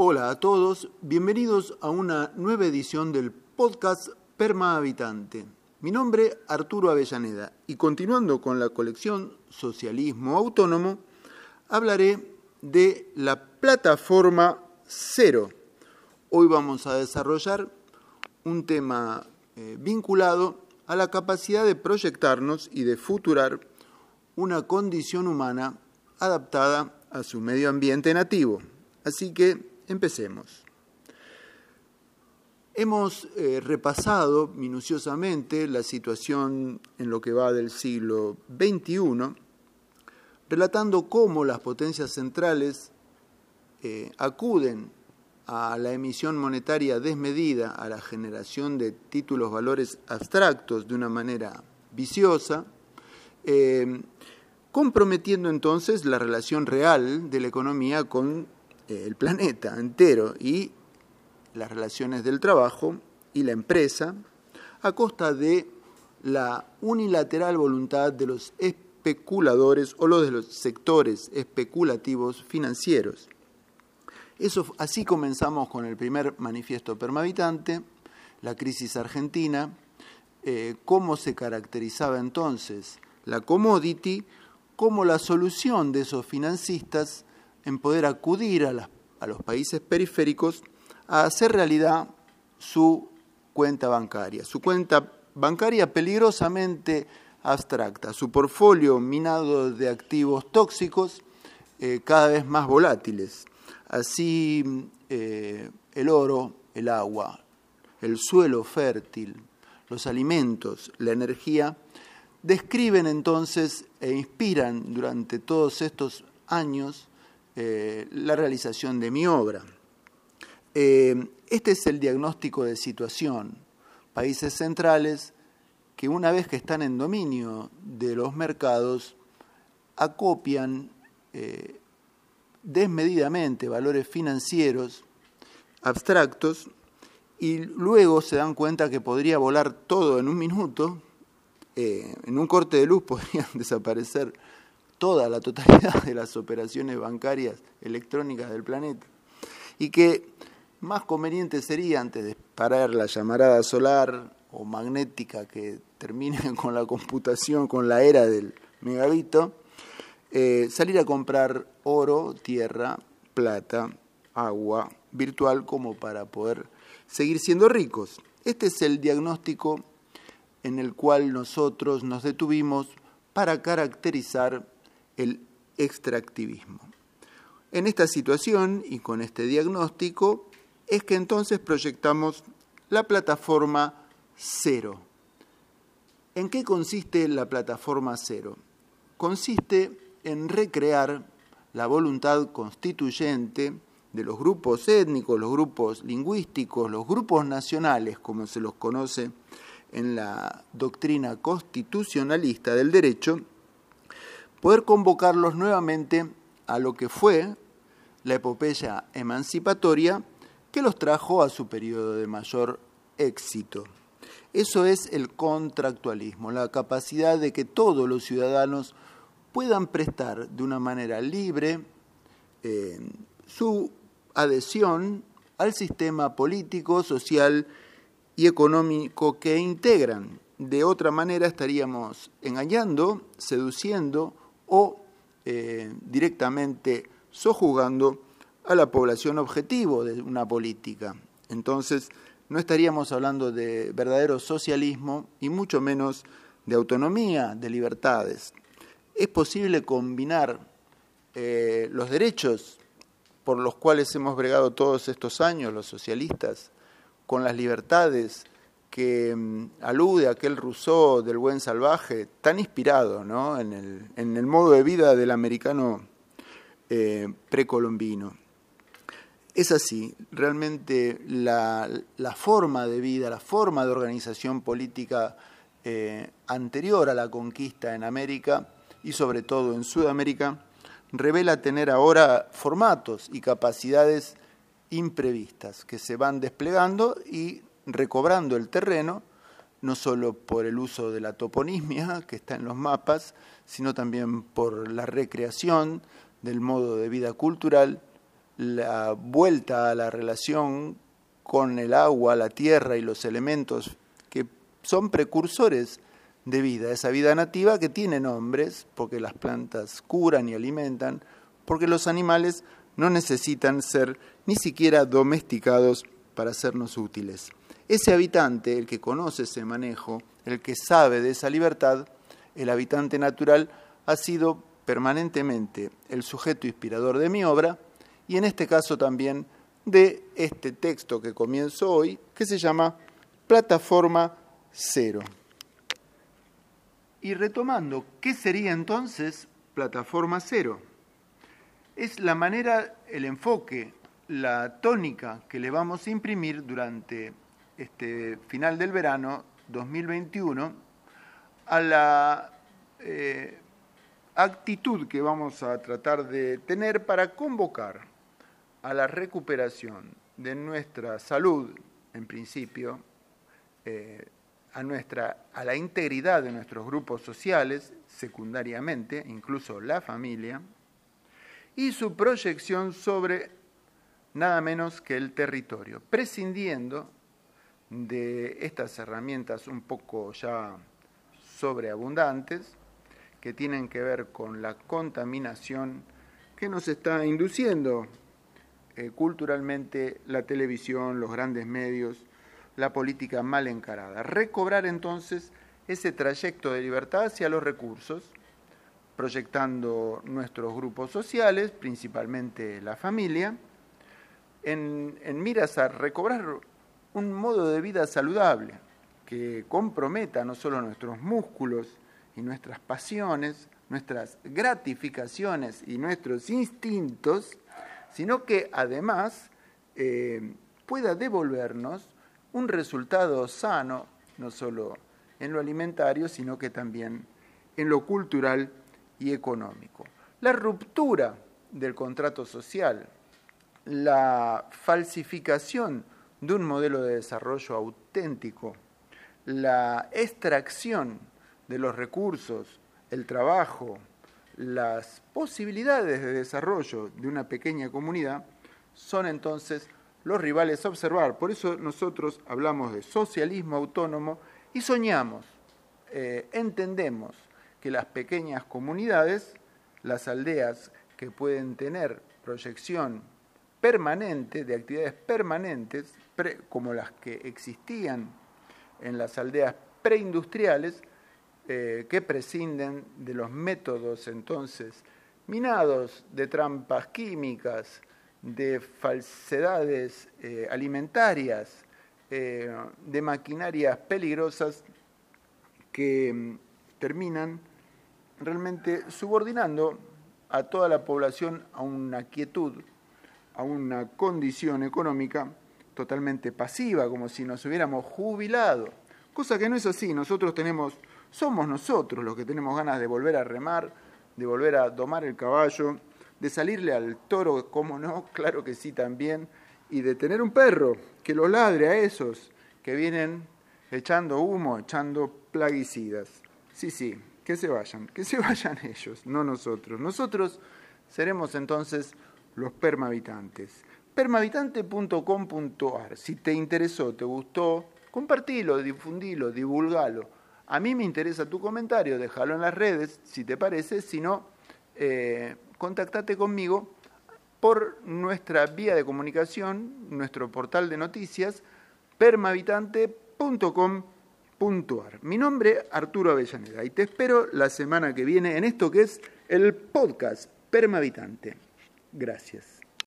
Hola a todos, bienvenidos a una nueva edición del podcast Perma Habitante. Mi nombre Arturo Avellaneda y continuando con la colección Socialismo Autónomo, hablaré de la plataforma cero. Hoy vamos a desarrollar un tema eh, vinculado a la capacidad de proyectarnos y de futurar una condición humana adaptada a su medio ambiente nativo. Así que empecemos. Hemos eh, repasado minuciosamente la situación en lo que va del siglo XXI, relatando cómo las potencias centrales eh, acuden a la emisión monetaria desmedida, a la generación de títulos valores abstractos de una manera viciosa, eh, comprometiendo entonces la relación real de la economía con el planeta entero y las relaciones del trabajo y la empresa a costa de la unilateral voluntad de los especuladores o los de los sectores especulativos financieros. Eso, así comenzamos con el primer manifiesto permavitante, la crisis argentina, eh, cómo se caracterizaba entonces la commodity como la solución de esos financistas en poder acudir a, a los países periféricos a hacer realidad su cuenta bancaria, su cuenta bancaria peligrosamente abstracta, su portfolio minado de activos tóxicos eh, cada vez más volátiles. Así eh, el oro, el agua, el suelo fértil, los alimentos, la energía, describen entonces e inspiran durante todos estos años eh, la realización de mi obra. Eh, este es el diagnóstico de situación. Países centrales que una vez que están en dominio de los mercados, acopian eh, desmedidamente valores financieros abstractos y luego se dan cuenta que podría volar todo en un minuto en un corte de luz podrían desaparecer toda la totalidad de las operaciones bancarias electrónicas del planeta. Y que más conveniente sería, antes de parar la llamarada solar o magnética que termine con la computación, con la era del megabito, eh, salir a comprar oro, tierra, plata, agua virtual como para poder seguir siendo ricos. Este es el diagnóstico en el cual nosotros nos detuvimos para caracterizar el extractivismo. En esta situación y con este diagnóstico es que entonces proyectamos la plataforma cero. ¿En qué consiste la plataforma cero? Consiste en recrear la voluntad constituyente de los grupos étnicos, los grupos lingüísticos, los grupos nacionales, como se los conoce en la doctrina constitucionalista del derecho, poder convocarlos nuevamente a lo que fue la epopeya emancipatoria que los trajo a su periodo de mayor éxito. Eso es el contractualismo, la capacidad de que todos los ciudadanos puedan prestar de una manera libre eh, su adhesión al sistema político, social y económico que integran. De otra manera estaríamos engañando, seduciendo o eh, directamente sojugando a la población objetivo de una política. Entonces, no estaríamos hablando de verdadero socialismo y mucho menos de autonomía, de libertades. Es posible combinar eh, los derechos por los cuales hemos bregado todos estos años los socialistas con las libertades que mm, alude a aquel Rousseau del buen salvaje, tan inspirado en, el, modo de vida del americano eh, precolombino. Es así, realmente la, forma de vida, la forma de organización política eh, anterior a la conquista en América y sobre todo en Sudamérica, revela tener ahora formatos y capacidades imprevistas que se van desplegando y recobrando el terreno, no solo por el uso de la toponimia que está en los mapas, sino también por la recreación del modo de vida cultural la vuelta a la relación con el agua, la tierra y los elementos que son precursores de vida, esa vida nativa que tiene nombres, porque las plantas curan y alimentan, porque los animales no necesitan ser ni siquiera domesticados para sernos útiles. Ese habitante, el que conoce ese manejo, el que sabe de esa libertad, el habitante natural, ha sido permanentemente el sujeto inspirador de mi obra y en este caso también de este texto que comienzo hoy, que se llama Plataforma Cero. Y retomando, ¿qué sería entonces Plataforma Cero? Es la manera, el enfoque, la tónica que le vamos a imprimir durante este final del verano 2021 a la eh, actitud que vamos a tratar de tener para convocar a la recuperación de nuestra salud, en principio, eh, a, nuestra, a la integridad de nuestros grupos sociales, secundariamente, incluso la familia, y su proyección sobre nada menos que el territorio, prescindiendo de estas herramientas un poco ya sobreabundantes que tienen que ver con la contaminación que nos está induciendo eh, culturalmente la televisión, los grandes medios, la política mal encarada. Recobrar entonces ese trayecto de libertad hacia los recursos, proyectando nuestros grupos sociales, principalmente la familia, en, en miras a recobrar un modo de vida saludable que comprometa no solo nuestros músculos y nuestras pasiones, nuestras gratificaciones y nuestros instintos, sino que además eh, pueda devolvernos un resultado sano, no solo en lo alimentario, sino que también en lo cultural y económico. La ruptura del contrato social, la falsificación de un modelo de desarrollo auténtico, la extracción de los recursos, el trabajo, las posibilidades de desarrollo de una pequeña comunidad son entonces los rivales a observar. Por eso nosotros hablamos de socialismo autónomo y soñamos, eh, entendemos que las pequeñas comunidades, las aldeas que pueden tener proyección permanente, de actividades permanentes, como las que existían en las aldeas preindustriales, eh, que prescinden de los métodos entonces minados de trampas químicas, de falsedades eh, alimentarias, eh, de maquinarias peligrosas que mm, terminan realmente subordinando a toda la población a una quietud, a una condición económica totalmente pasiva, como si nos hubiéramos jubilado, cosa que no es así, nosotros tenemos, somos nosotros los que tenemos ganas de volver a remar, de volver a domar el caballo, de salirle al toro, como no, claro que sí también, y de tener un perro que lo ladre a esos que vienen echando humo, echando plaguicidas. Sí, sí, que se vayan, que se vayan ellos, no nosotros. Nosotros seremos entonces los permahabitantes. permahabitante.com.ar. Si te interesó, te gustó, compartilo, difundilo, divulgalo. A mí me interesa tu comentario, déjalo en las redes, si te parece, si no, eh, contactate conmigo por nuestra vía de comunicación, nuestro portal de noticias, permahabitante.com.ar. Mi nombre Arturo Avellaneda y te espero la semana que viene en esto que es el podcast Permahabitante. Gracias.